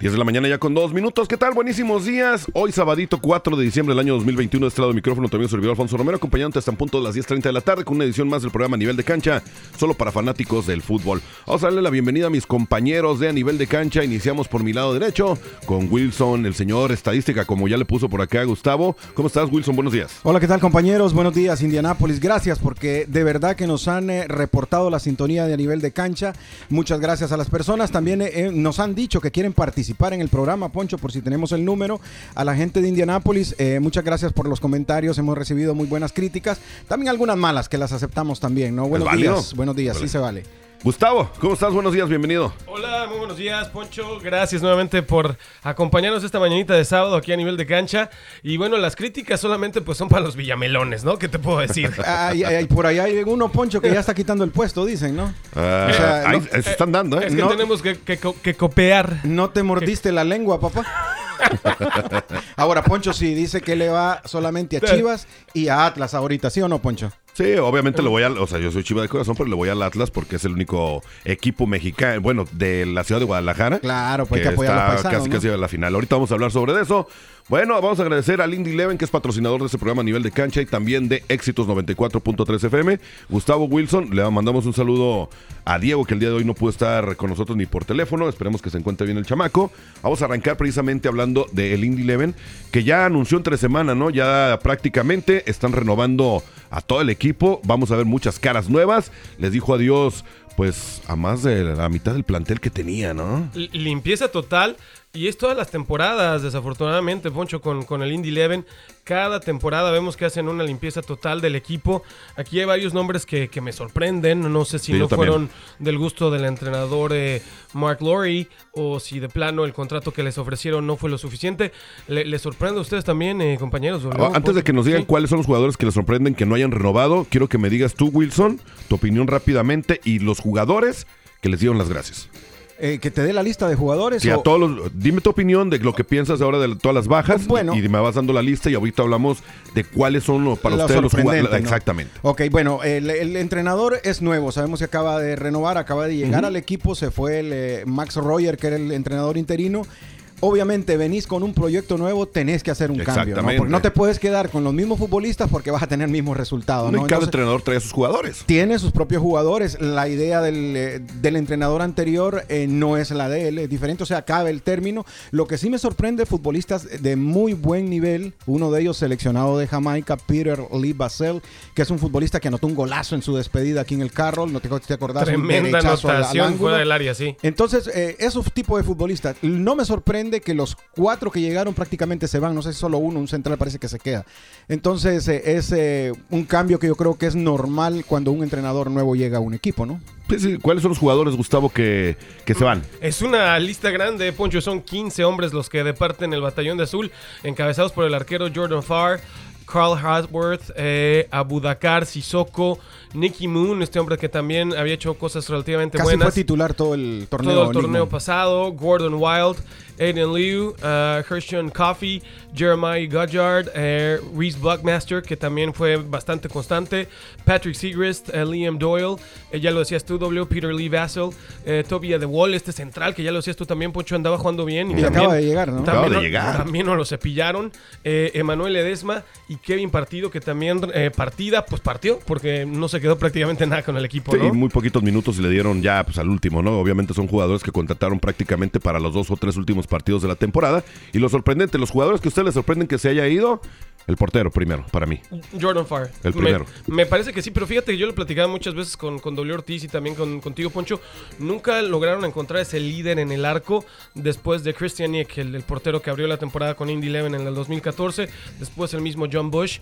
10 de la mañana ya con dos minutos. ¿Qué tal? Buenísimos días. Hoy sabadito 4 de diciembre del año 2021. De este lado del micrófono también servidor Alfonso Romero, acompañándote hasta un punto de las 10.30 de la tarde con una edición más del programa Nivel de Cancha, solo para fanáticos del fútbol. Vamos a darle la bienvenida a mis compañeros de A Nivel de Cancha. Iniciamos por mi lado derecho con Wilson, el señor estadística, como ya le puso por acá Gustavo. ¿Cómo estás, Wilson? Buenos días. Hola, ¿qué tal, compañeros? Buenos días, Indianápolis. Gracias porque de verdad que nos han eh, reportado la sintonía de A Nivel de Cancha. Muchas gracias a las personas. También eh, eh, nos han dicho que quieren participar en el programa Poncho, por si tenemos el número. A la gente de Indianápolis, eh, muchas gracias por los comentarios. Hemos recibido muy buenas críticas. También algunas malas que las aceptamos también, ¿no? Buenos días. Buenos días, sí se vale. Gustavo, ¿cómo estás? Buenos días, bienvenido. Hola, muy buenos días, Poncho. Gracias nuevamente por acompañarnos esta mañanita de sábado aquí a nivel de cancha. Y bueno, las críticas solamente pues son para los villamelones, ¿no? ¿Qué te puedo decir? Ay, ay, ay, por allá hay uno, Poncho, que ya está quitando el puesto, dicen, ¿no? Ah, O sea, ahí no- se están dando, ¿eh? es que no. tenemos que, que co- que copiar. No te mordiste la lengua, papá. Ahora, Poncho sí dice que le va solamente a Chivas y a Atlas ahorita, ¿sí o no, Poncho? Sí, obviamente le voy al, o sea, yo soy chiva de corazón, pero le voy al Atlas porque es el único equipo mexicano, bueno, de la ciudad de Guadalajara. Claro, pues hay que apoyar a los paisanos, casi ¿no? casi a la final. Ahorita vamos a hablar sobre eso. Bueno, vamos a agradecer al Indy Leven, que es patrocinador de este programa a nivel de cancha y también de Éxitos 94.3 FM. Gustavo Wilson, le mandamos un saludo a Diego, que el día de hoy no pudo estar con nosotros ni por teléfono. Esperemos que se encuentre bien el chamaco. Vamos a arrancar precisamente hablando del Indy Leven, que ya anunció entre semana, ¿no? Ya prácticamente están renovando a todo el equipo. Vamos a ver muchas caras nuevas. Les dijo adiós, pues, a más de la mitad del plantel que tenía, ¿no? Limpieza total. Y es todas las temporadas, desafortunadamente, Poncho, con, con el Indy Eleven. Cada temporada vemos que hacen una limpieza total del equipo. Aquí hay varios nombres que, que me sorprenden. No sé si Sí, no también. fueron del gusto del entrenador eh, Mark Lowry o si de plano el contrato que les ofrecieron no fue lo suficiente. ¿Le- ¿Les sorprende a ustedes también, eh, compañeros? Ah, Antes de que nos digan Sí. cuáles son los jugadores que les sorprenden que no hayan renovado, quiero que me digas tú, Wilson, tu opinión rápidamente y los jugadores que les dieron las gracias. Eh, que te dé la lista de jugadores. Sí, a o- todos los- dime tu opinión de lo que piensas ahora de todas las bajas Bueno. y, y me vas dando la lista y ahorita hablamos de cuáles son los- para Lo ustedes los jugadores. ¿no? Exactamente. Ok, bueno, el, el entrenador es nuevo, sabemos que acaba de renovar, acaba de llegar al equipo, se fue el eh, Max Royer, que era el entrenador interino. Obviamente venís con un proyecto nuevo, tenés que hacer un cambio, ¿no? Porque no te puedes quedar con los mismos futbolistas porque vas a tener mismos resultados, No, ¿no? y cada Entonces, entrenador trae a sus jugadores. tiene sus propios jugadores. La idea del, eh, del entrenador anterior eh, no es la de él, es diferente, o sea, cabe el término. Lo que sí me sorprende, futbolistas de muy buen nivel, uno de ellos seleccionado de Jamaica, Peter Lee Basel, que es un futbolista que anotó un golazo en su despedida aquí en el Carroll, no te, te acordás, Tremenda derechazo al- al anotación fuera del área, sí. Entonces, eh, esos tipos de futbolistas, no me sorprende que los cuatro que llegaron prácticamente se van, no sé si solo uno, un central parece que se queda. Entonces, eh, es eh, un cambio que yo creo que es normal cuando un entrenador nuevo llega a un equipo, ¿no? ¿Cuáles son los jugadores, Gustavo, que, que se van? Es una lista grande, Poncho. Son 15 hombres los que departen el batallón de azul, encabezados por el arquero Jordan Farr, Carl Hasworth, eh, Abudakar Sissoko, Nicky Moon, este hombre que también había hecho cosas relativamente Casi buenas. fue titular todo el torneo. todo el torneo pasado, Gordon Wild, Aiden Liu, uh, Christian Coffey, Jeremiah Goddard, eh, Reese Buckmaster, que también fue bastante constante, Patrick Segrist, eh, Liam Doyle, eh, ya lo decías tú, W, Peter Lee Vassell, eh, Toby De Wall, este central, que ya lo decías tú también, Poncho, andaba jugando bien. Y también- acaba de llegar, ¿no? También, Acaba de no- llegar. También nos lo cepillaron. Eh, Emanuel Edesma y Kevin Partido, que también eh, partida, pues partió, porque no se quedó prácticamente nada con el equipo, Sí, ¿no? muy poquitos minutos y le dieron ya pues, al último, ¿no? Obviamente son jugadores que contrataron prácticamente para los dos o tres últimos partidos de la temporada. Y lo sorprendente, los jugadores que a ustedes les sorprenden que se haya ido, el portero primero, para mí. Jordan Farr. El Me- primero. Me, parece que sí, pero fíjate que yo lo platicaba muchas veces con, con W Ortiz y también con, contigo, Poncho. Nunca lograron encontrar ese líder en el arco después de Christian Nick, el, el portero que abrió la temporada con Indy Eleven en el 2014. Después el mismo John Bush.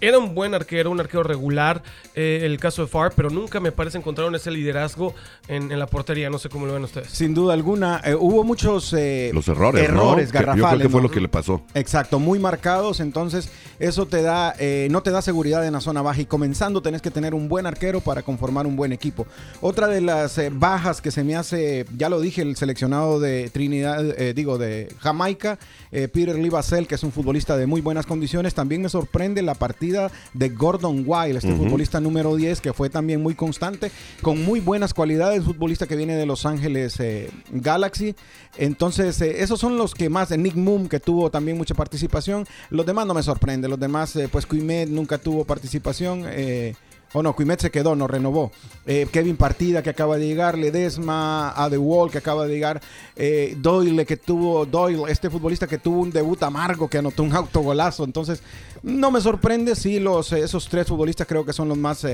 Era un buen arquero, un arquero regular, eh, el caso de Farr, pero nunca me parece encontraron ese liderazgo en, en la portería. No sé cómo lo ven ustedes. Sin duda alguna, eh, hubo muchos eh, Los errores, ¿no? errores Que yo creo garrafales. que fue ¿no? lo que le pasó. Exacto, muy marcados, entonces eso te da, eh, no te da seguridad en la zona baja y comenzando tenés que tener un buen arquero para conformar un buen equipo. Otra de las eh, bajas que se me hace, ya lo dije, el seleccionado de Trinidad, eh, digo, de Jamaica, eh, Peter Lee Basel, que es un futbolista de muy buenas condiciones, también me sorprende la partida de Gordon Wild, este futbolista número 10, que fue también muy constante, con muy buenas cualidades, futbolista que viene de Los Ángeles eh, Galaxy. Entonces, eh, esos son los que más, eh, Nick Moon, que tuvo también mucha participación. Los demás no me sorprende, los demás, pues Quimet nunca tuvo participación. eh, o no, Quimet se quedó, no renovó. Eh, Kevin Partida que acaba de llegar, Ledesma, Adewall que acaba de llegar, eh, Doyle que tuvo, Doyle, este futbolista que tuvo un debut amargo, que anotó un autogolazo. Entonces, no me sorprende si los, eh, esos tres futbolistas creo que son los más...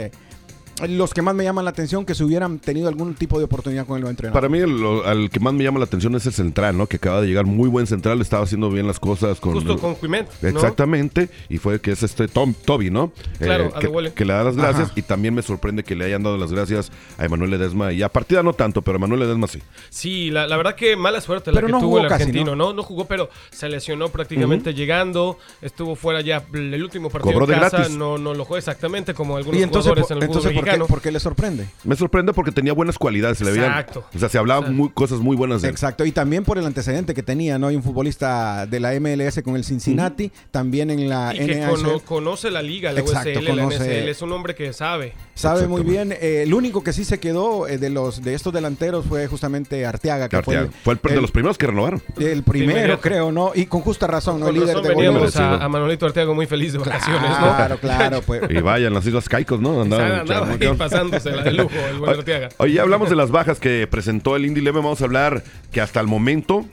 los que más me llaman la atención que si hubieran tenido algún tipo de oportunidad con el nuevo entrenador. Para mí, el, lo- al que más me llama la atención es el central, ¿no? Que acaba de llegar muy buen central, estaba haciendo bien las cosas con. Justo con. ¿no? Exactamente, y fue que es este Tom, Toby, ¿no? Eh, Claro, que, Adewale. que le da las gracias Ajá. y también me sorprende que le hayan dado las gracias a Emanuel Ledesma y a partida no tanto, pero a Emanuel Ledesma sí. Sí, la, la verdad que mala suerte la que no tuvo el casi, argentino, ¿no? ¿no? ¿no? jugó, pero se lesionó prácticamente llegando, estubró fuera ya el último partido Cobró en de casa, gratis. no, no lo jugó exactamente como algunos y entonces, jugadores en el entonces ¿por, qué, mexicano. por qué le sorprende? Me sorprende porque tenía buenas cualidades, se le veían. Exacto. O sea, se hablaba O sea, muy, cosas muy buenas de él. Exacto, y también por el antecedente que tenía, ¿no? Hay un futbolista de la MLS con el Cincinnati, también en la Y que cono- conoce la liga, la Exacto, USL, conoce- la NSL, es un hombre que sabe. Sabe muy bien. Eh, el único que sí se quedó eh, de los de estos delanteros fue justamente Arteaga, que Arteaga. fue, Fue el, de el- los primeros que renovaron. el primero, creo, ¿no? Y con justa razón, ¿no? Con El líder de a, a Manolito Arteaga muy feliz de vacaciones, Claro, ¿no? claro, pues. Y vaya, en las Islas Caicos, ¿no? Andaban Andaba, pasándosela de lujo el buen Arteaga. Oye, ya hablamos de las bajas que presentó el Indy Eleven. Vamos a hablar que hasta el momento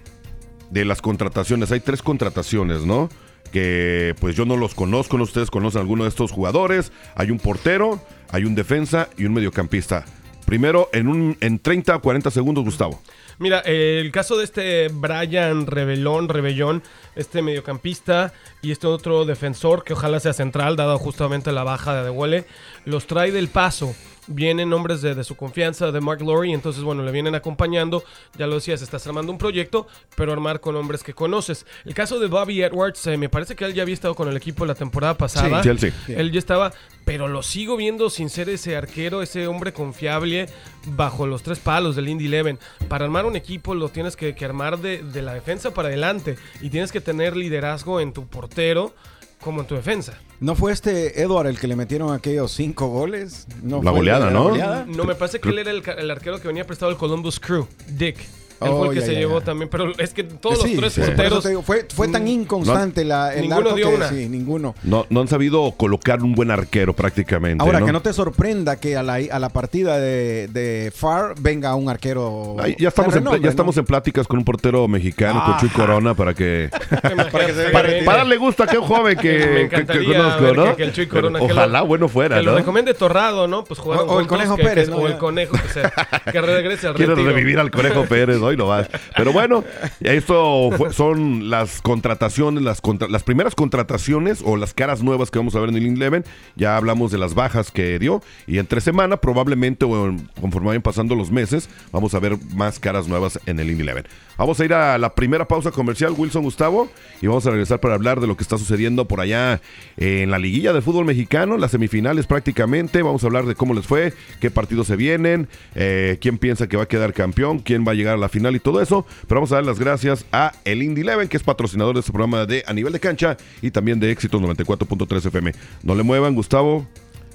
de las contrataciones, hay tres contrataciones, ¿no? Que pues yo no los conozco, no ustedes conocen alguno de estos jugadores. Hay un portero, hay un defensa y un mediocampista. Primero, en, un, en 30 o 40 segundos, Gustavo. Mira, el caso de este Brian Rebelón, Rebellón, este mediocampista y este otro defensor que ojalá sea central, dado justamente la baja de Adehuele, los trae del paso. Vienen hombres de, de su confianza, de Mark Lowry, entonces bueno, le vienen acompañando, ya lo decías, estás armando un proyecto, pero armar con hombres que conoces. El caso de Bobby Edwards, eh, me parece que él ya había estado con el equipo la temporada pasada. Sí, Chelsea. Él ya estaba, pero lo sigo viendo sin ser ese arquero, ese hombre confiable bajo los tres palos del Indy Eleven. Para armar un equipo lo tienes que, que armar de, de la defensa para adelante y tienes que tener liderazgo en tu portero como en tu defensa. ¿No fue este Edward el que le metieron aquellos cinco goles? ¿No La goleada, la ¿no? goleada? No, me parece que él era el, el arquero que venía prestado al Columbus Crew, Dick. Él Oh, fue el que ya, se ya, llevó ya. también, pero es que todos Sí, los tres sí, porteros... te digo, fue, fue tan Mm, inconstante la, el ninguno arco dio que- una. Sí, ninguno. No, no han sabido colocar un buen arquero prácticamente. Ahora, ¿no? que no te sorprenda que a la, a la partida de, de Far venga un arquero. Ay, ya estamos, en, renombre, ya estamos ¿no? en pláticas con un portero mexicano, con Chuy. Corona, para que... Para, para, para darle gusto a aquel joven que, que- que conozco, ver ¿no? que- que el Chuy Corona, que lo- Ojalá bueno fuera, Que lo ¿no? recomiende Torrado, ¿no? Pues jugaron O- o el Conejo que- que- Pérez, ¿no? O el. Conejo, que, se- que regrese al Quieres retiro. revivir al Conejo Pérez, hoy lo vas. Pero bueno, esto fue- son las contrataciones, las, contra- las primeras contrataciones o las caras nuevas que vamos a ver en el Eleven. Ya hablamos de las bajas que dio. Y entre semana, probablemente, o conforme vayan pasando los meses, vamos a ver más caras nuevas en el Eleven. Vamos a ir a la primera pausa comercial, Wilson Gustavo, y vamos a regresar para hablar de lo que está sucediendo por allá en la liguilla de fútbol mexicano, las semifinales prácticamente. Vamos a hablar de cómo les fue, qué partidos se vienen, eh, quién piensa que va a quedar campeón, quién va a llegar a la final y todo eso. Pero vamos a dar las gracias a el Indy Eleven, que es patrocinador de este programa de A Nivel de Cancha y también de Éxitos 94.3 FM. No le muevan, Gustavo.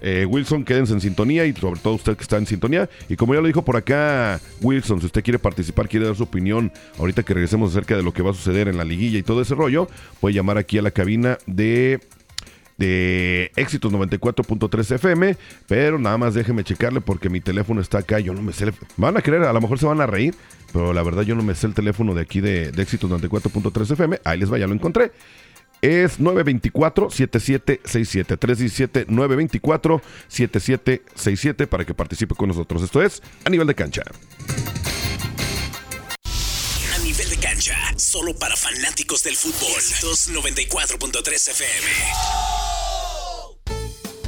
Eh, Wilson, quédense en sintonía y sobre todo usted que está en sintonía. Y como ya lo dijo por acá Wilson, si usted quiere participar, quiere dar su opinión, ahorita que regresemos acerca de lo que va a suceder en la liguilla y todo ese rollo, puede llamar aquí a la cabina de de éxitos 94.3 FM, pero nada más déjeme checarle porque mi teléfono está acá, yo no me sé, van a creer, a lo mejor se van a reír, pero la verdad yo no me sé el teléfono de aquí de, de éxitos 94.3 FM, ahí les va, ya lo encontré. Es 924-7767. 317-924-7767 para que participe con nosotros. Esto es a nivel de cancha. A nivel de cancha, solo para fanáticos del fútbol. 294.3 FM.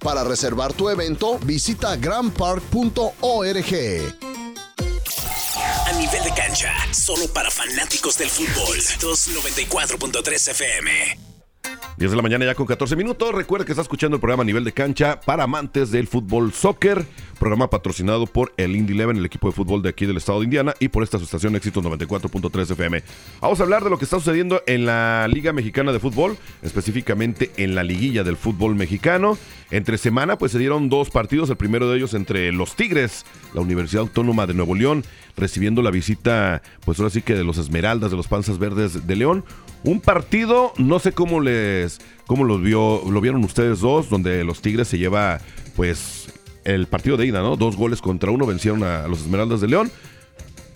Para reservar tu evento, visita grandpark.org. A nivel de cancha, solo para fanáticos del fútbol. 294.3 FM. 10 de la mañana ya con 14 minutos. Recuerda que está escuchando el programa nivel de cancha para amantes del fútbol soccer. Programa patrocinado por el Indy Eleven, el equipo de fútbol de aquí del estado de Indiana, y por esta estación Éxitos 94.3 FM. Vamos a hablar de lo que está sucediendo en la Liga Mexicana de Fútbol, específicamente en la liguilla del fútbol mexicano. Entre semana, pues se dieron dos partidos. El primero de ellos entre los Tigres, la Universidad Autónoma de Nuevo León, recibiendo la visita, pues ahora sí que de los Esmeraldas, de los Panzas Verdes de León. Un partido, no sé cómo les, cómo los vio, lo vieron ustedes dos, donde los Tigres se lleva, pues, el partido de ida, ¿no? Dos goles contra uno vencieron a, los Esmeraldas de León.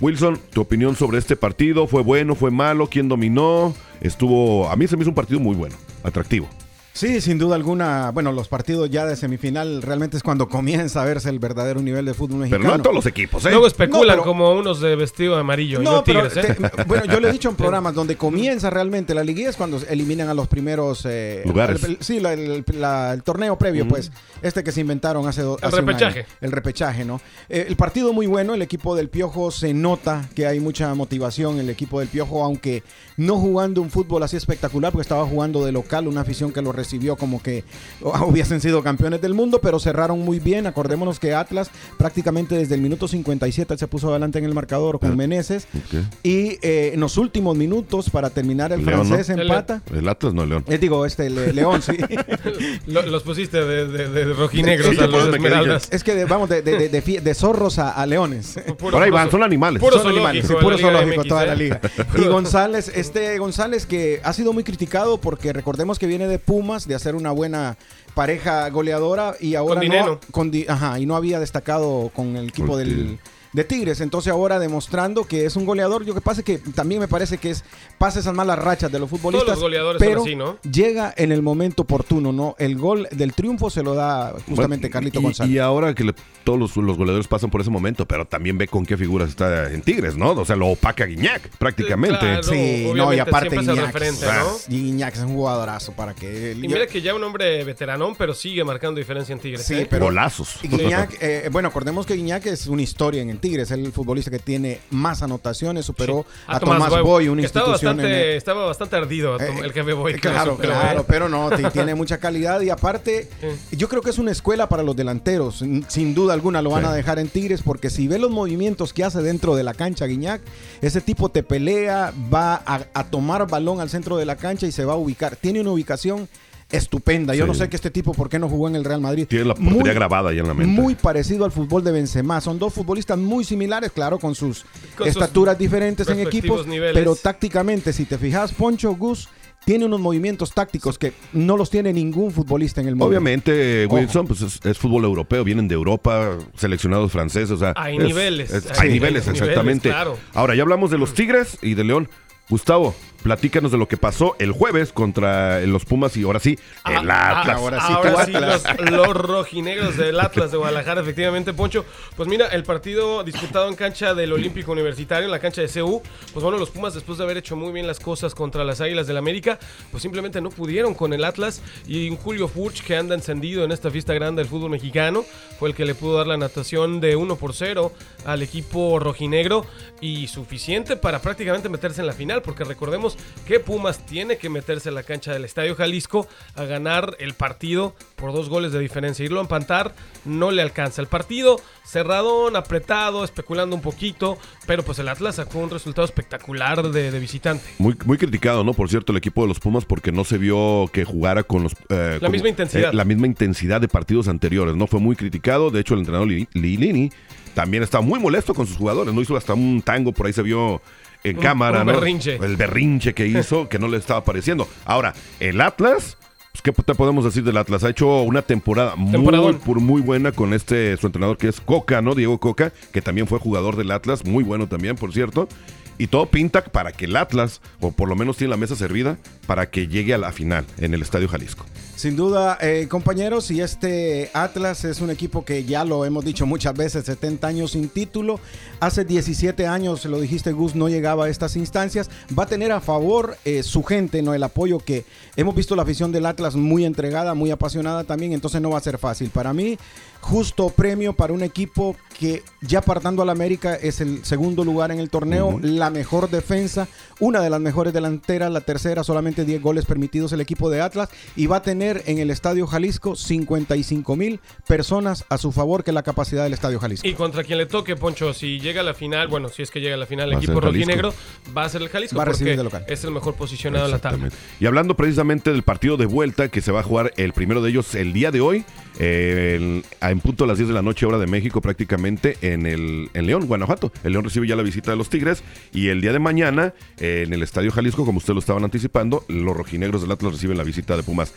Wilson, tu opinión sobre este partido, ¿fue bueno, fue malo? ¿Quién dominó? Estuvo, a mí se me hizo un partido muy bueno, atractivo. Sí, sin duda alguna. Bueno, los partidos ya de semifinal realmente es cuando comienza a verse el verdadero nivel de fútbol mexicano. Pero no en todos los equipos, ¿eh? Luego especulan No, pero- como unos de vestido de amarillo y No, no pero tigres, ¿eh? te- bueno, yo le he dicho en programas donde comienza realmente la liguilla es cuando eliminan a los primeros eh, Lugares. el- el- sí, la- el, la- el torneo previo, pues, este que se inventaron hace, do- El repechaje. año. el repechaje, ¿no? Eh, el partido muy bueno, el equipo del Piojo se nota que hay mucha motivación en el equipo del Piojo, aunque no jugando un fútbol así espectacular, porque estaba jugando de local, una afición que lo recibió como que hubiesen sido campeones del mundo, pero cerraron muy bien. Acordémonos que Atlas prácticamente desde el minuto 57 se puso adelante en el marcador con Meneses. Ok. Y eh, en los últimos minutos, para terminar, el León, ¿no? francés empata. El Atlas no, León. Eh, digo, este, Le- León, sí. Lo- los pusiste de, de- de rojinegros Sí, a los esmeraldas. es que de- vamos de, de- de- de fie- de zorros a, a leones. Puro- Por ahí van, son animales. Puro Son animales, sí, puro zoológico MX, toda ¿eh? la liga. Y González, este González que ha sido muy criticado porque recordemos que viene de Pumas, de hacer una buena pareja goleadora y ahora Con no, dinero. con di- ajá, y no había destacado con el equipo del. De Tigres, entonces ahora demostrando que es un goleador, yo que pasa es que también me parece que es pasa esas malas rachas de los futbolistas, Todos los goleadores son pero así, ¿no? llega en el momento oportuno, ¿no? El gol del triunfo se lo da justamente Bueno, Carlito y, González. Y ahora que le- todos los, los goleadores pasan por ese momento, pero también ve con qué figuras está en Tigres, ¿no? O sea, lo opaca Guiñac, prácticamente. Claro. Sí, no, y aparte Guiñac, ah, ¿no? Guiñac es un jugadorazo para que... Y mira que ya un hombre veteranón, pero sigue marcando diferencia en Tigres. Sí, ¿eh? pero- Golazos. Guiñac, eh, bueno, acordemos que Guiñac es una historia en el Tigres, el futbolista que tiene más anotaciones, superó Sí. a, Tomás Boy, una institución bastante, el- estaba bastante ardido Eh, el jefe Boy. Claro, claro, pero no, tiene mucha calidad y aparte, yo creo que es una escuela para los delanteros. Sin duda alguna lo van Sí. a dejar en Tigres porque si ve los movimientos que hace dentro de la cancha Guiñac, ese tipo te pelea, va a, a tomar balón al centro de la cancha y se va a ubicar. Tiene una ubicación estupenda. Yo Sí. no sé que este tipo por qué no jugó en el Real Madrid. Tiene la portería grabada ya en la mente. Muy parecido al fútbol de Benzema. Son dos futbolistas muy similares, claro, con sus Con sus estaturas diferentes en equipos, niveles. pero tácticamente, si te fijas, Poncho Gus tiene unos movimientos tácticos que no los tiene ningún futbolista en el mundo. Obviamente. Wilson, pues es, es fútbol europeo, vienen de Europa, seleccionados franceses, o sea, Hay es- niveles, es- hay hay niveles, niveles, exactamente. claro. Ahora, ya hablamos de los Tigres y de León. Gustavo, platícanos de lo que pasó el jueves contra los Pumas y ahora sí, el Ah, Atlas. ahora sí, Ahora sí, Atlas. los, los rojinegros del Atlas de Guadalajara, efectivamente, Poncho. Pues mira, el partido disputado en cancha del Olímpico Universitario, en la cancha de CU, pues bueno, los Pumas, después de haber hecho muy bien las cosas contra las Águilas del América, pues simplemente no pudieron con el Atlas. Y un Julio Furch, que anda encendido en esta fiesta grande del fútbol mexicano, fue el que le pudo dar la natación de 1 por 0 al equipo rojinegro y suficiente para prácticamente meterse en la final, porque recordemos que Pumas tiene que meterse en la cancha del Estadio Jalisco a ganar el partido por dos goles de diferencia. Irlo a empatar no le alcanza. El partido cerradón, apretado, especulando un poquito, pero pues el Atlas sacó un resultado espectacular de, de visitante. Muy, muy criticado, ¿no? Por cierto, el equipo de los Pumas porque no se vio que jugara con los... eh, La con, misma intensidad. eh, la misma intensidad de partidos anteriores, ¿no? Fue muy criticado. De hecho, el entrenador Li- Lilini también estaba muy molesto con sus jugadores, ¿no? Hizo hasta un tango, por ahí se vio en Un- cámara, un ¿no? berrinche. El berrinche que hizo, que no le estaba pareciendo. Ahora, el Atlas... Pues, ¿Qué te podemos decir del Atlas? Ha hecho una temporada muy, por muy buena con este su entrenador que es Coca, ¿no? Diego Coca, que también fue jugador del Atlas, muy bueno también, por cierto. Y todo pinta para que el Atlas, o por lo menos tiene la mesa servida, para que llegue a la final en el Estadio Jalisco. Sin duda, eh, compañeros, y este Atlas es un equipo que ya lo hemos dicho muchas veces, 70 años sin título. Hace 17 años, lo dijiste Gus, no llegaba a estas instancias. Va a tener a favor eh, su gente, no el apoyo que hemos visto la afición del Atlas muy entregada, muy apasionada también, entonces no va a ser fácil. Para mí, justo premio para un equipo que ya apartando al América es el segundo lugar en el torneo, la mejor defensa, una de las mejores delanteras, la tercera, solamente 10 goles permitidos el equipo de Atlas y va a tener en el Estadio Jalisco 55 mil personas a su favor, que la capacidad del Estadio Jalisco. Y contra quien le toque, Poncho, si llega a la final, bueno, si es que llega a la final el Va equipo rojinegro, va a ser el Jalisco Va a recibir porque de local. es el mejor posicionado en la tabla. Y hablando precisamente del partido de vuelta que se va a jugar el primero de ellos el día de hoy, eh, en punto a las 10 de la noche, hora de México, prácticamente en el en León, Guanajuato. El León recibe ya la visita de los Tigres y el día de mañana eh, en el Estadio Jalisco, como ustedes lo estaban anticipando, los rojinegros del Atlas reciben la visita de Pumas.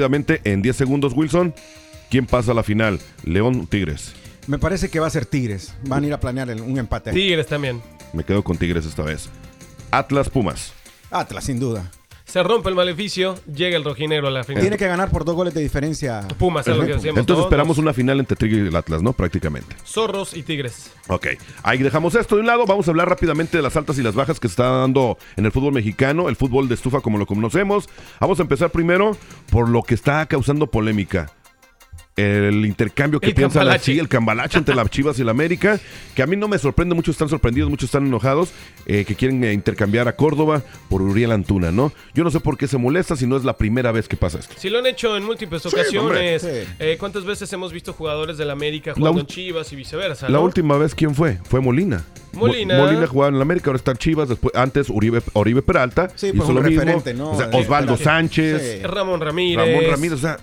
Rápidamente, en 10 segundos, Wilson, ¿quién pasa a la final? León o Tigres. Me parece que va a ser Tigres. Van a ir a planear el- un empate. Tigres también. Me quedo con Tigres esta vez. Atlas Pumas. Atlas, sin duda. Se rompe el maleficio, llega el rojinegro a la final. Tiene que ganar por dos goles de diferencia. Pumas, es lo que decíamos. Entonces todos. esperamos una final entre Tigres y el Atlas, ¿no? Prácticamente. Zorros y Tigres. Ok, ahí dejamos esto de un lado. Vamos a hablar rápidamente de las altas y las bajas que se está dando en el fútbol mexicano, el fútbol de estufa como lo conocemos. Vamos a empezar primero por lo que está causando polémica. El intercambio que El piensa la cambalache. sí, el cambalache entre las Chivas y la América, que a mí no me sorprende, muchos están sorprendidos, muchos están enojados, eh, que quieren eh, intercambiar a Córdoba por Uriel Antuna, ¿no? Yo no sé por qué se molesta si no es la primera vez que pasa esto. Si lo han hecho en múltiples Sí, ocasiones. hombre. Sí. eh, ¿Cuántas veces hemos visto jugadores del América jugando en Chivas y viceversa? La ¿no? última vez, ¿quién fue? Fue Molina. Mo- Molina. Molina jugaba en la América, ahora está en Chivas. Después, antes Uribe, Oribe Peralta. Sí, hizo pues un lo mismo. referente, ¿no? O sea, De- Osvaldo de la- Sánchez, Sí. Ramón Ramírez. Ramón Ramírez. O sea,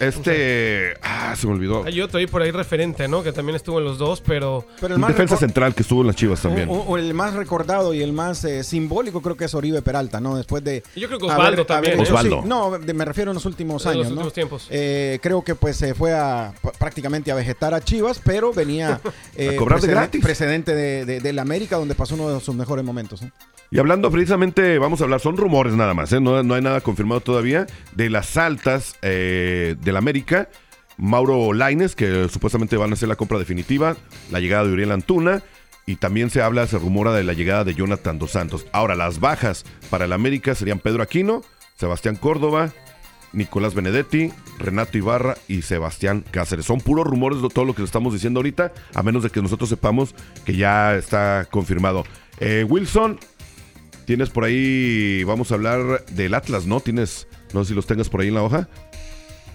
este. Ah, se me olvidó. Hay otro ahí por ahí referente, ¿no? Que también estuvo en los dos, pero. Pero el Un más defensa central que estuvo en las Chivas también. O, o el más recordado y el más eh, simbólico creo que es Oribe Peralta, ¿no? Después de... Yo creo que Osvaldo también, ¿eh? hecho- Osvaldo. sí, no, de- me refiero en los últimos En los años, ¿no? últimos tiempos. Eh, creo que pues se fue a prácticamente a vegetar a Chivas, pero venía eh, A cobrar de preceden- gratis. precedente de, de, del América donde pasó uno de sus mejores momentos. ¿no? Y hablando precisamente, vamos a hablar, son rumores nada más, ¿eh? no, no hay nada confirmado todavía, de las altas eh, del América. Mauro Laines, que supuestamente van a hacer la compra definitiva, la llegada de Uriel Antuna. Y también se habla, se rumora de la llegada de Jonathan Dos Santos. Ahora, las bajas para el América serían Pedro Aquino, Sebastián Córdoba Nicolás Benedetti, Renato Ibarra y Sebastián Cáceres. Son puros rumores de todo lo que estamos diciendo ahorita, a menos de que nosotros sepamos que ya está confirmado. Eh, Wilson, tienes por ahí, vamos a hablar del Atlas, ¿no? Tienes, no sé si los tengas por ahí en la hoja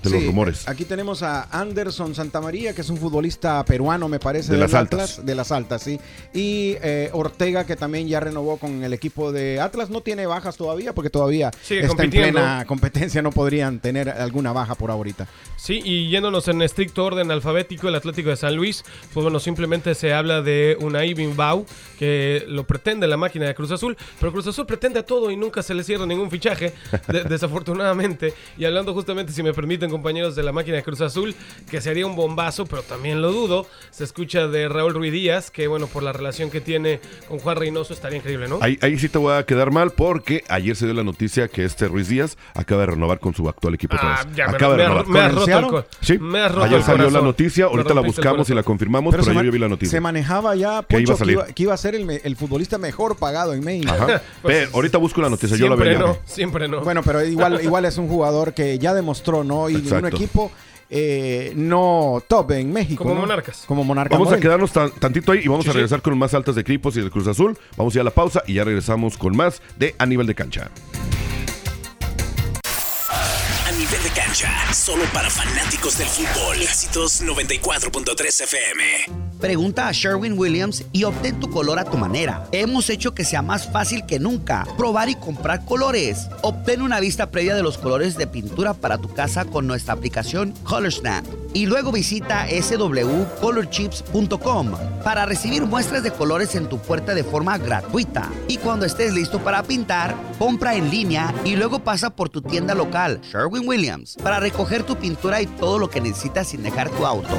de los rumores. Aquí tenemos a Anderson Santamaría, que es un futbolista peruano, me parece. De las altas. Atlas, de las altas, sí. Y eh, Ortega, que también ya renovó con el equipo de Atlas. No tiene bajas todavía, porque todavía Sigue está en plena competencia. No podrían tener alguna baja por ahorita. Sí, y yéndonos en estricto orden alfabético, el Atlético de San Luis, pues bueno, simplemente se habla de Unai Bimbau, que lo pretende la máquina de Cruz Azul, pero Cruz Azul pretende a todo y nunca se le cierra ningún fichaje, de- desafortunadamente. Y hablando justamente, si me permiten, compañeros de la máquina de Cruz Azul, que sería un bombazo, pero también lo dudo, se escucha de Raúl Ruiz Díaz, que bueno, por la relación que tiene con Juan Reynoso estaría increíble, ¿no? Ahí, ahí sí te voy a quedar mal porque ayer se dio la noticia que este Ruiz Díaz acaba de renovar con su actual equipo. Ah, ya acaba me de renovar. me has ¿Con el roto el Sí, me has roto ayer el salió la noticia, ahorita la buscamos y la confirmamos, pero, ayer man- yo vi la noticia. Se manejaba ya, Que iba a Poncho, que iba, que iba a ser el, me- el futbolista mejor pagado en México. Ajá. Ve, ahorita busco la noticia, yo la Siempre veo. no, siempre no. Bueno, pero igual, igual es un jugador que ya demostró, ¿no? Y un Exacto. equipo eh, no top en México. Como ¿no? Monarcas. Como Monarcas. Vamos a quedarnos tan- tantito ahí y vamos Sí, a sí. regresar con más altas de equipos y de Cruz Azul. Vamos a ir a la pausa y ya regresamos con más de A Nivel de Cancha. A nivel de cancha, solo para fanáticos del fútbol. Éxitos 94.3 FM. Pregunta a Sherwin Williams y obtén tu color a tu manera. Hemos hecho que sea más fácil que nunca probar y comprar colores. Obtén una vista previa de los colores de pintura para tu casa con nuestra aplicación Color Snap. Y luego visita swcolorchips.com para recibir muestras de colores en tu puerta de forma gratuita. Y cuando estés listo para pintar, compra en línea y luego pasa por tu tienda local, Sherwin Williams, para recoger tu pintura y todo lo que necesitas sin dejar tu auto.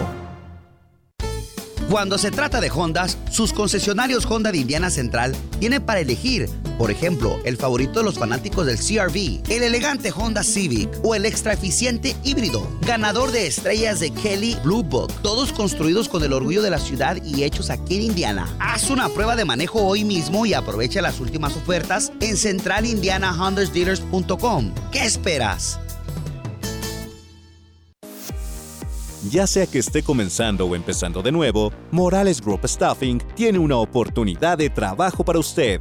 Cuando se trata de Hondas, sus concesionarios Honda de Indiana Central tienen para elegir, por ejemplo, el favorito de los fanáticos del CRV, el elegante Honda Civic o el extra eficiente híbrido, ganador de estrellas de Kelly Blue Book, todos construidos con el orgullo de la ciudad y hechos aquí en Indiana. Haz una prueba de manejo hoy mismo y aprovecha las últimas ofertas en centralindianahondasdealers.com. ¿Qué esperas? Ya sea que esté comenzando o empezando de nuevo, Morales Group Staffing tiene una oportunidad de trabajo para usted.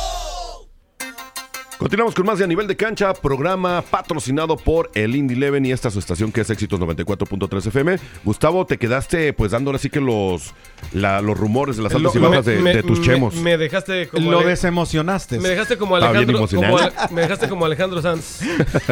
Continuamos con más de A Nivel de Cancha, programa patrocinado por el Indy Eleven y esta es su estación que es Éxitos 94.3 FM. Gustavo, te quedaste pues dándole así que los, la- los rumores de las altas y bajas de, me- de tus chemos. Me dejaste como. Lo Ale- desemocionaste. Me dejaste como Alejandro, como emocionante. Ale- me dejaste como Alejandro Sanz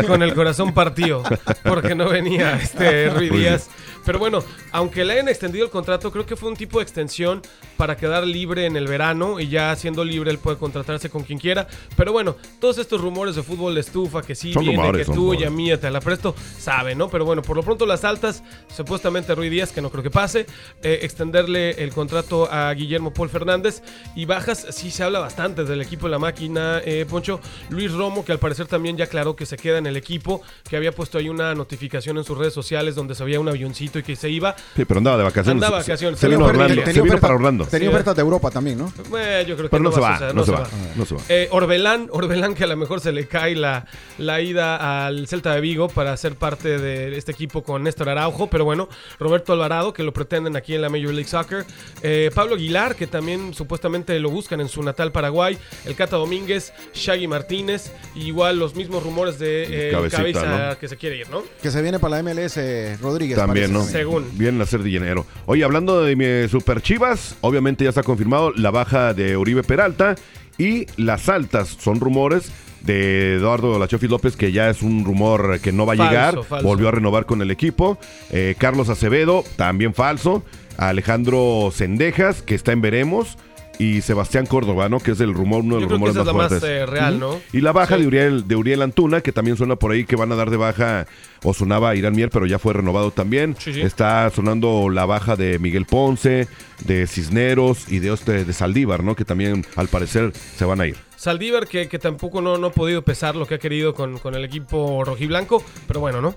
con el corazón partido porque no venía este Rui Muy Díaz. Pero bueno, aunque le hayan extendido el contrato, creo que fue un tipo de extensión para quedar libre en el verano y ya siendo libre él puede contratarse con quien quiera. Pero bueno, todos estos rumores de fútbol de estufa que sí Son viene, rumores, que son tuya, rumores. mía, te la presto, sabe, ¿no? Pero bueno, por lo pronto las altas, supuestamente Rui Díaz, que no creo que pase, eh, extenderle el contrato a Guillermo Paul Fernández y bajas, sí se habla bastante del equipo de la máquina, eh, Poncho. Luis Romo, que al parecer también ya aclaró que se queda en el equipo, que había puesto ahí una notificación en sus redes sociales donde se veía un avioncito y que se iba. Sí, pero andaba de vacaciones. Andaba de Se- vacaciones. Se, Tenía vino a oferta- Orlando. tenía Se vino oferta- para Orlando. Tenía Sí. ofertas de Europa también, ¿no? Eh, yo creo que Pero no se va a va, suceder, no se va, no se va. Eh, Orbelán, Orbelán que lo mejor se le cae la, la ida al Celta de Vigo para ser parte de este equipo con Néstor Araujo, pero bueno, Roberto Alvarado, que lo pretenden aquí en la Major League Soccer, eh, Pablo Aguilar, que también supuestamente lo buscan en su natal Paraguay, el Cata Domínguez, Shaggy Martínez, y igual los mismos rumores de eh, Cabecita, Cabeza ¿no? que se quiere ir, ¿no? Que se viene para la MLS, eh, Rodríguez. También, ¿no? Según. Vienen a ser dinero. Oye, hablando de mi Super Chivas, obviamente ya está confirmado la baja de Uribe Peralta y las altas son rumores de Eduardo Lachofi López, que ya es un rumor que no va a Falso, llegar. falso. Volvió a renovar con el equipo. Eh, Carlos Acevedo, también falso. Alejandro Sendejas, que está en Veremos. Y Sebastián Córdoba, ¿no? Que es el rumor, uno de los rumores la más eh, real. ¿no? Y la baja Sí. de, Uriel, de Uriel Antuna, que también suena por ahí que van a dar de baja o sonaba Irán Mier, pero ya fue renovado también. Sí, sí. Está sonando la baja de Miguel Ponce, de Cisneros y de, este, de Saldívar, ¿no? Que también al parecer se van a ir. Saldívar, que, que tampoco no, no ha podido pesar lo que ha querido con, con el equipo rojiblanco, pero bueno, ¿no?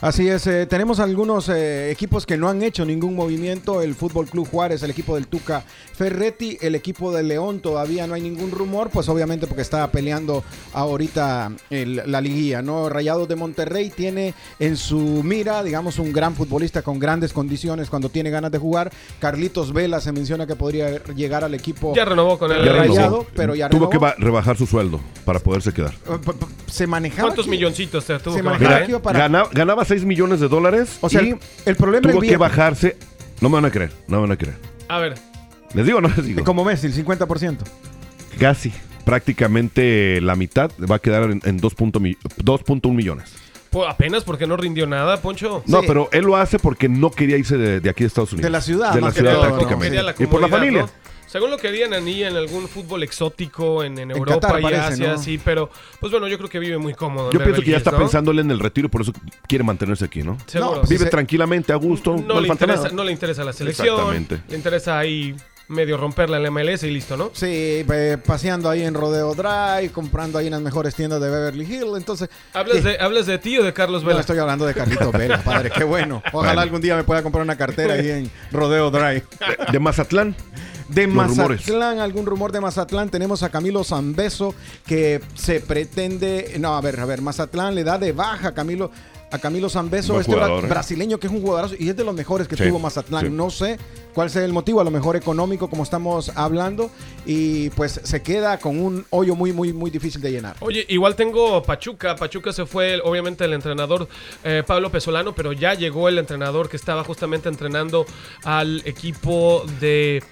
Así es, eh, tenemos algunos eh, equipos que no han hecho ningún movimiento. El Fútbol Club Juárez, el equipo del Tuca Ferretti, el equipo de León todavía no hay ningún rumor, pues obviamente porque está peleando ahorita el- la liguilla, ¿no? Rayados de Monterrey tiene en su mira, digamos, un gran futbolista con grandes condiciones cuando tiene ganas de jugar. Carlitos Vela se menciona que podría llegar al equipo Ya renovó con el Ya Rayado, renovó. pero ya Tuvo renovó. que ba- rebajar su sueldo para poderse quedar. Eh, Se manejaba. ¿Cuántos que- milloncitos te tuvo Se que manejaba bajar, eh? para- Gana- ganaba 6 millones de dólares O sea, y el, el problema tuvo es que bajarse. No me van a creer, no me van a creer. A ver, ¿Les digo o no les digo? Como Messi, el 50%. Casi. Prácticamente la mitad va a quedar en, en 2.1 mi- 2.1 millones. pues apenas porque no rindió nada, Poncho. No, Sí. pero él lo hace porque no quería irse de, de aquí de Estados Unidos. De la ciudad, De la más que ciudad prácticamente. Y por la familia. ¿no? Según lo querían Ani en algún fútbol exótico en, en En Europa Qatar, y parece, Asia, ¿no? sí, pero pues bueno, yo creo que vive muy cómodo. Yo pienso que ya está ¿no? él en el retiro y por eso quiere mantenerse aquí, ¿no? Seguro. No, pues, Vive se- tranquilamente, a gusto, no, no, le interesa, no le interesa la selección. Exactamente. Le interesa ahí medio romperla en la MLS y listo, ¿no? Sí, eh, paseando ahí en Rodeo Drive, comprando ahí en las mejores tiendas de Beverly Hills. Entonces, ¿Hablas de, ¿Hablas de ti o de Carlos No, Vela? estoy hablando de Carlitos Vela, padre, qué bueno. Ojalá Bueno. algún día me pueda comprar una cartera ahí en Rodeo Drive. De, de Mazatlán. De Los rumores. Mazatlán, algún rumor de Mazatlán. Tenemos a Camilo Zambeso que se pretende. No, a ver, a ver, Mazatlán le da de baja a Camilo. A Camilo Zambeso, este jugador, ¿eh? brasileño que es un jugadorazo y es de los mejores que Sí, tuvo Mazatlán. sí. No sé cuál sea el motivo, a lo mejor económico, como estamos hablando, y pues se queda con un hoyo muy, muy, muy difícil de llenar. Oye, igual tengo Pachuca. Pachuca se fue, obviamente, el entrenador eh, Pablo Pesolano, pero ya llegó el entrenador que estaba justamente entrenando al equipo de.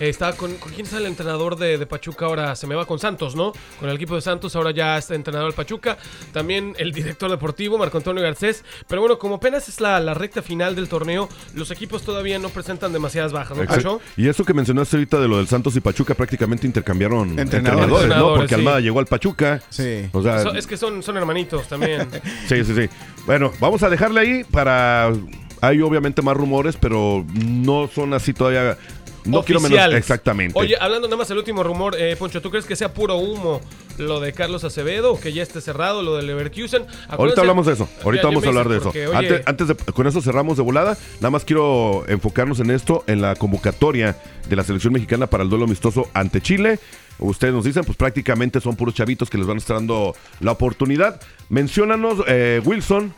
Eh, estaba con, ¿con quién está el entrenador de, de Pachuca ahora? Se me va con Santos, ¿no? Con el equipo de Santos, ahora ya está entrenador del Pachuca. También el director deportivo, Marco Antonio Garcés. Pero bueno, como apenas es la, la recta final del torneo, los equipos todavía no presentan demasiadas bajas, ¿no. Pacho? Y eso que mencionaste ahorita de lo del Santos y Pachuca prácticamente intercambiaron Entrenadores. entrenadores, ¿no? Porque sí. Almada llegó al Pachuca. Sí. O sea, So- es que son, son hermanitos también. sí, sí, sí. Bueno, vamos a dejarle ahí para... Hay obviamente más rumores, pero no son así todavía... No quiero menos... Exactamente. Oye, hablando nada más del último rumor, eh, Poncho, ¿tú crees que sea puro humo lo de Carlos Acevedo o que ya esté cerrado lo del Leverkusen? Ahorita hablamos de eso. Ahorita Ya- vamos a hablar de eso. oye, Antes, antes de con eso cerramos de volada. Nada más quiero enfocarnos en esto, en la convocatoria de la selección mexicana para el duelo amistoso ante Chile. Ustedes nos dicen, pues prácticamente son puros chavitos que les van a estar dando la oportunidad. Menciónanos, eh, Wilson,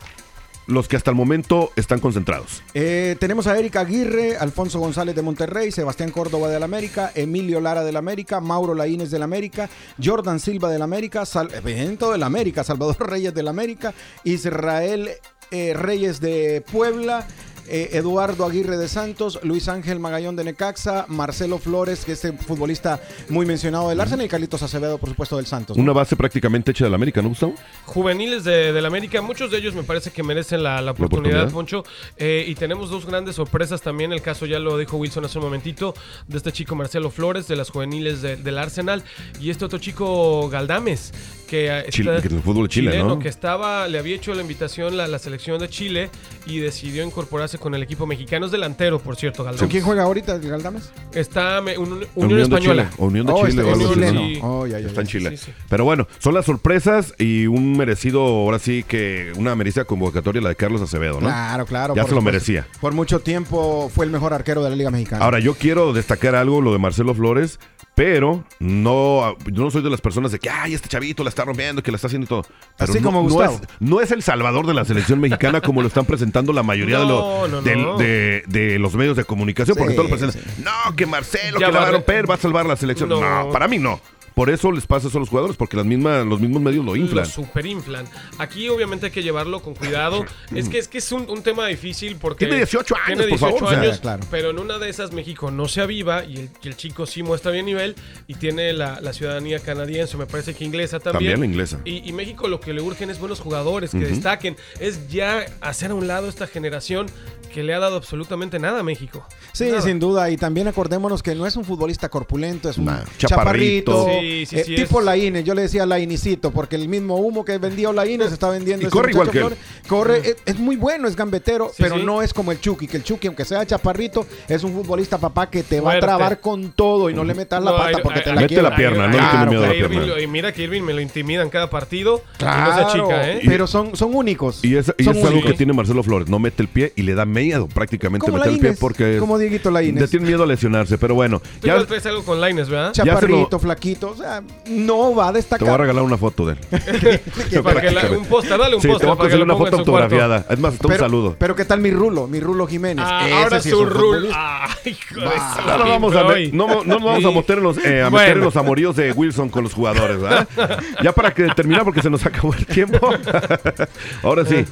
los que hasta el momento están concentrados. Eh, tenemos a Erika Aguirre, Alfonso González de Monterrey, Sebastián Córdoba del América, Emilio Lara del América, Mauro Laínez del América, Jordan Silva del América, Sal Evento del América, Salvador Reyes del América, Israel eh, Reyes de Puebla. Eh, Eduardo Aguirre de Santos, Luis Ángel Magallón de Necaxa, Marcelo Flores, que es el futbolista muy mencionado del Arsenal, y Carlitos Acevedo, por supuesto, del Santos. ¿no? Una base prácticamente hecha del América, ¿no, Gustavo? juveniles de, del América, muchos de ellos me parece que merecen la, la oportunidad, oportunidad. Poncho. Eh, y tenemos dos grandes sorpresas también. El caso ya lo dijo Wilson hace un momentito, de este chico Marcelo Flores, de las juveniles de- del Arsenal, y este otro chico Galdames, que eh, Chile- que el fútbol de Chile, chileno, ¿no? que estaba, le había hecho la invitación la, la selección de Chile y decidió incorporarse con el equipo mexicano. Es delantero, por cierto, ¿Con Galdames. quién juega ahorita el Galdames? Está me- un- Unión, de Española. Chile. Unión de Oh, Chile está-. Oh, ya, ya, Está en. Chile. Sí, sí. Pero bueno, son las sorpresas y un merecido, ahora sí que una merecida convocatoria la de Carlos Acevedo, ¿no? Claro, claro. Ya por se lo merecía. Por mucho tiempo fue el mejor arquero de la Liga Mexicana. Ahora, yo quiero destacar algo, lo de Marcelo Flores, Pero no, yo no soy de las personas de que, ay, este chavito la está rompiendo, que la está haciendo y todo. Pero Así no, como no Gustavo. es, no es el salvador de la selección mexicana como lo están presentando la mayoría de, lo- de- de los medios de comunicación. porque todos lo presentan, no, que Marcelo, Ya que la va a romper, va a salvar la selección. No. para mí no. Por eso les pasa eso a los jugadores, porque las mismas, los mismos medios lo inflan. Lo superinflan. Aquí obviamente hay que llevarlo con cuidado. es que es que es un, un tema difícil porque... Tiene 18 años, tiene por favor. 18 O sea, años, claro. pero en una de esas México no se aviva y el, y el chico sí muestra bien nivel y tiene la, la ciudadanía canadiense, me parece que inglesa también. También la inglesa. Y, y México lo que le urgen es buenos jugadores que destaquen. Es ya hacer a un lado esta generación que le ha dado absolutamente nada a México. Sí, Nada. sin duda. Y también acordémonos que no es un futbolista corpulento, es un Nah, chaparrito. chaparrito. Sí, sí, eh, sí, tipo es-. Yo le decía Lainicito, porque el mismo humo que vendió Laínez se está vendiendo. Y este corre igual que él. Corre, es, es muy bueno, es gambetero, Sí, pero sí. no es como el Chucky. Que el Chucky, aunque sea chaparrito, es un futbolista, papá, que te va a trabar con todo y no le metas la No, pata porque te la Mete quiebra. la pierna, no le Claro, tiene miedo a la Irving pierna. lo- y mira que Irving me lo intimidan cada partido. y Claro, no ¿eh? pero son, son únicos. Y es, y Son es algo que tiene Marcelo Flores. No mete el pie y le da miedo prácticamente meter el pie porque como Dieguito Laínez. le tiene miedo a lesionarse. Pero bueno, Tú ya igual traes algo con ¿verdad? Chaparrito, lo- flaquito, o sea, no va a te destacar. voy a regalar una foto de él. Para que la- un póster, dale un Sí, te póster voy a conseguir una foto autografiada. Es más, un pero, saludo. Pero ¿qué tal mi rulo? Mi rulo Jiménez. Ah, Ese ahora sí es su futbolista. Ah, hijo de No vamos a, no, vamos a meter los, eh, a meter Bueno. en los amoríos de Wilson con los jugadores, ¿verdad? ya para que terminar, porque se nos acabó el tiempo. Ahora sí.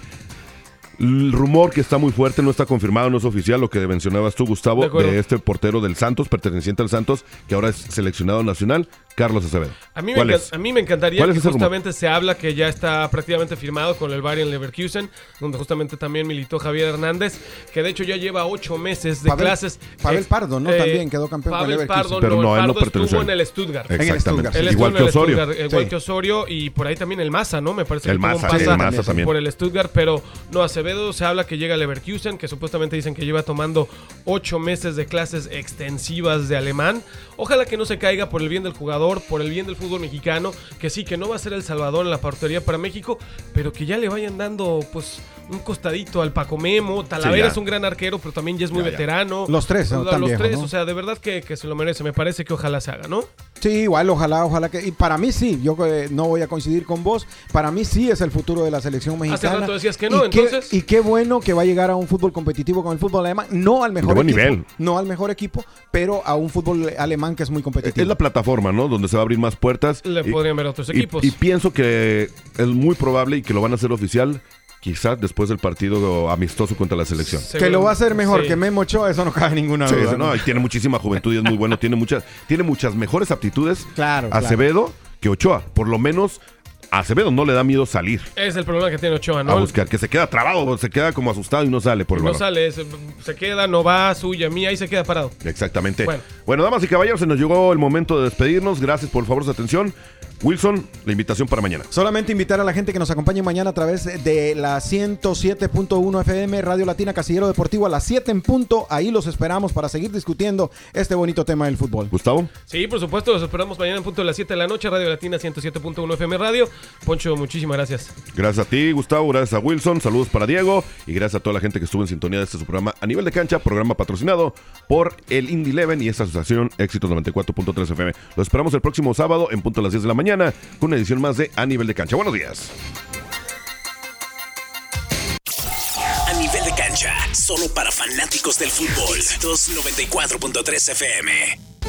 El rumor que está muy fuerte, no está confirmado, no es oficial, lo que mencionabas tú, Gustavo, De este portero del Santos, perteneciente al Santos, que ahora es seleccionado nacional, Carlos Acevedo. A mí, me ¿Cuál encan- es? a mí me encantaría ¿Cuál es que rumor? justamente se habla que ya está prácticamente firmado con el Bayern Leverkusen, donde justamente también militó Javier Hernández, que de hecho ya lleva ocho meses de Pavel- clases. Pavel Ex- Pardo, ¿no? También quedó campeón con Pavel Leverkusen. Pardo, Pero no, él no Pardo perteneció estuvo en el Stuttgart. Exactamente. Stuttgart. Él Igual estuvo que en el Osorio. Stuttgart, igual Sí. que Osorio y por ahí también el Maza, ¿no? Me parece que El tuvo un Maza, pasa el Maza también. por el Stuttgart, pero no Acevedo se habla que llega a Leverkusen, que supuestamente dicen que lleva tomando ocho meses de clases extensivas de alemán. Ojalá que no se caiga por el bien del jugador, por el bien del fútbol mexicano, que sí, que no va a ser el salvador en la portería para México, pero que ya le vayan dando pues un costadito al Paco Memo. Talavera es un gran arquero, pero también ya es muy Ya, ya. veterano. Los tres, ¿no? Los Tan tres, ¿no? o sea, de verdad que, que se lo merece. Me parece que ojalá se haga, ¿no? Sí, igual, ojalá, ojalá que. Y para mí sí, yo eh, no voy a coincidir con vos. Para mí sí es el futuro de la selección mexicana. rato decías que no, y entonces. Y qué bueno que va a llegar a un fútbol competitivo con el fútbol alemán. No al mejor De buen equipo. nivel. No al mejor equipo, pero a un fútbol alemán que es muy competitivo. Es la plataforma, ¿no? Donde se va a abrir más puertas. Le Y- podrían ver otros y- equipos. Y, pienso que es muy probable y que lo van a hacer oficial quizás después del partido amistoso contra la selección. que lo va a hacer mejor Sí. que Memo Ochoa, eso no cabe ninguna Sí, duda. sí, no, y tiene muchísima juventud y es muy bueno. Tiene muchas, tiene muchas mejores aptitudes Claro, claro. Acevedo que Ochoa. Por lo menos a Acevedo no le da miedo salir Es el problema que tiene Ochoa, a ¿no? buscar, que se queda trabado, se queda como asustado y no sale por el no balón. sale, se, se queda, no va, suya, mía, ahí se queda parado. Exactamente. Bueno. Bueno. damas y caballeros, se nos llegó el momento de despedirnos. Gracias por favor su atención. Wilson, la invitación para mañana. Solamente invitar a la gente que nos acompañe mañana a través de la 107.1 FM Radio Latina Casillero Deportivo a las 7 en punto. Ahí los esperamos para seguir discutiendo este bonito tema del fútbol. Gustavo. Sí, por supuesto, los esperamos mañana en punto de las 7 de la noche, Radio Latina 107.1 FM Radio. Poncho, muchísimas gracias. Gracias a ti, Gustavo. Gracias a Wilson. Saludos para Diego. Y gracias a toda la gente que estuvo en sintonía de este su programa a nivel de cancha, programa patrocinado por el Indy Eleven y esta asociación Éxitos 94.3 FM. Lo esperamos el próximo sábado en punto a las 10 de la mañana con una edición más de A nivel de cancha. Buenos días. A nivel de cancha, solo para fanáticos del fútbol. 294.3 FM.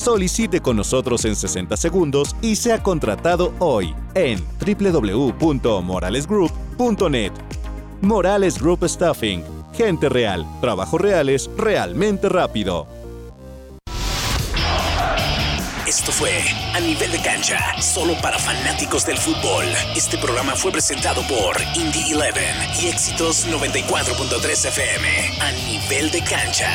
Solicite con nosotros en 60 segundos y sea contratado hoy en www.moralesgroup.net. Morales Group Staffing. Gente real, trabajos reales, realmente rápido. Esto fue A Nivel de Cancha, solo para fanáticos del fútbol. Este programa fue presentado por Indie 11 y Éxitos 94.3 FM. A Nivel de Cancha.